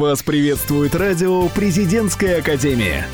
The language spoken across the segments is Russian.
Вас приветствует радио «Президентская академия».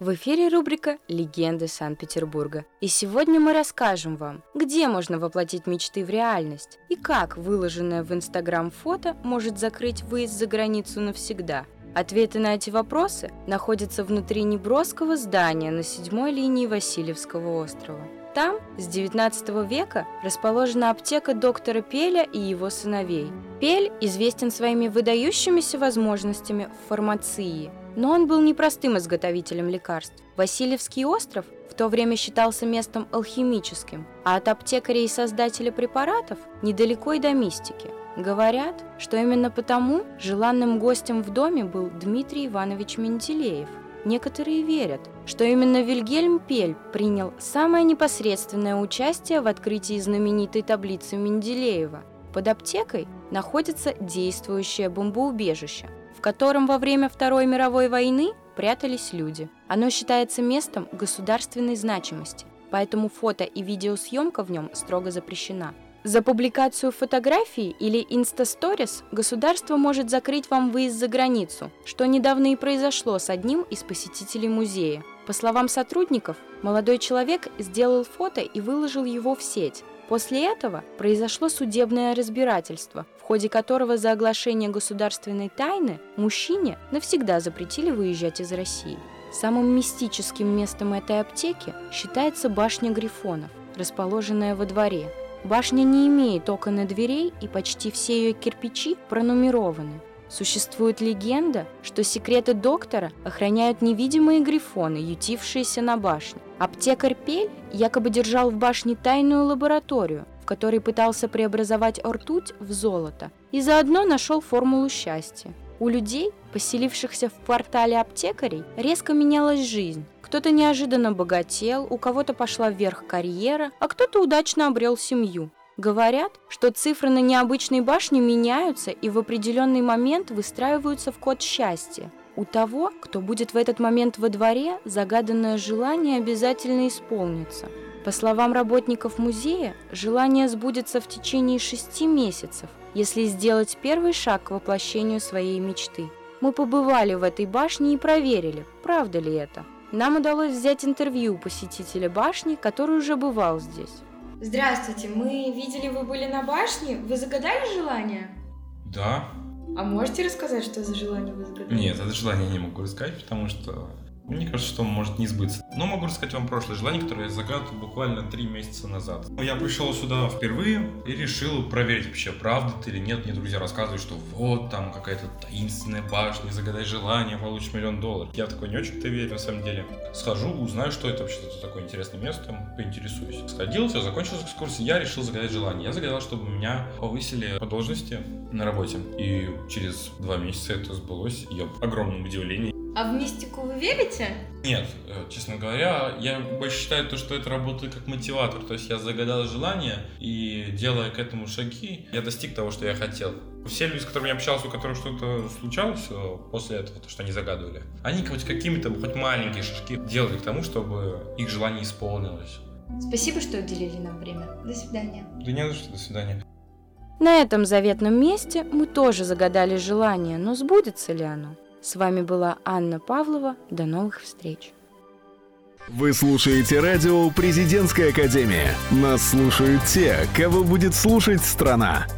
В эфире рубрика «Легенды Санкт-Петербурга». И сегодня мы расскажем вам, где можно воплотить мечты в реальность и как выложенное в Инстаграм фото может закрыть выезд за границу навсегда. Ответы на эти вопросы находятся внутри неброского здания на седьмой линии Васильевского острова. Там с 19 века расположена аптека доктора Пеля и его сыновей. Пель известен своими выдающимися возможностями в фармации, но он был непростым изготовителем лекарств. Васильевский остров в то время считался местом алхимическим, а от аптекаря и создателя препаратов недалеко и до мистики. Говорят, что именно потому желанным гостем в доме был Дмитрий Иванович Менделеев – Некоторые верят, что именно Вильгельм Пель принял самое непосредственное участие в открытии знаменитой таблицы Менделеева. Под аптекой находится действующее бомбоубежище, в котором во время Второй мировой войны прятались люди. Оно считается местом государственной значимости, поэтому фото и видеосъемка в нем строго запрещена – за публикацию фотографий или инстасторис государство может закрыть вам выезд за границу, что недавно и произошло с одним из посетителей музея. По словам сотрудников, молодой человек сделал фото и выложил его в сеть. После этого произошло судебное разбирательство, в ходе которого за оглашение государственной тайны мужчине навсегда запретили выезжать из России. Самым мистическим местом этой аптеки считается башня Грифонов, расположенная во дворе – Башня не имеет окон и дверей, и почти все ее кирпичи пронумерованы. Существует легенда, что секреты доктора охраняют невидимые грифоны, ютившиеся на башне. Аптекарь Пель якобы держал в башне тайную лабораторию, в которой пытался преобразовать ртуть в золото, и заодно нашел формулу счастья. У людей, поселившихся в квартале аптекарей, резко менялась жизнь. Кто-то неожиданно богател, у кого-то пошла вверх карьера, а кто-то удачно обрел семью. Говорят, что цифры на необычной башне меняются и в определенный момент выстраиваются в код счастья. У того, кто будет в этот момент во дворе, загаданное желание обязательно исполнится. По словам работников музея, желание сбудется в течение шести месяцев, если сделать первый шаг к воплощению своей мечты. Мы побывали в этой башне и проверили, правда ли это. Нам удалось взять интервью у посетителя башни, который уже бывал здесь. Здравствуйте, мы видели, вы были на башне. Вы загадали желание? Да. А можете рассказать, что за желание вы загадали? Нет, это желание не могу рассказать, потому что мне кажется, что он может не сбыться. Но могу рассказать вам прошлое желание, которое я загадывал буквально три месяца назад. Я пришел сюда впервые и решил проверить вообще, правда это или нет. Мне друзья рассказывают, что вот там какая-то таинственная башня, загадай желание, получишь миллион долларов. Я такой не очень-то верю, на самом деле. Схожу, узнаю, что это вообще за такое интересное место, поинтересуюсь. Сходил, все, закончилась экскурсия, я решил загадать желание. Я загадал, чтобы меня повысили по должности на работе. И через два месяца это сбылось. Я в огромном удивлении. А в мистику вы верите? Нет, э, честно говоря, я больше считаю то, что это работает как мотиватор. То есть я загадал желание, и делая к этому шаги, я достиг того, что я хотел. Все люди, с которыми я общался, у которых что-то случалось э, после этого, то, что они загадывали, они хоть какими-то, хоть маленькие шажки делали к тому, чтобы их желание исполнилось. Спасибо, что уделили нам время. До свидания. Да не за что, до свидания. На этом заветном месте мы тоже загадали желание, но сбудется ли оно? С вами была Анна Павлова. До новых встреч. Вы слушаете радио «Президентская академия». Нас слушают те, кого будет слушать страна.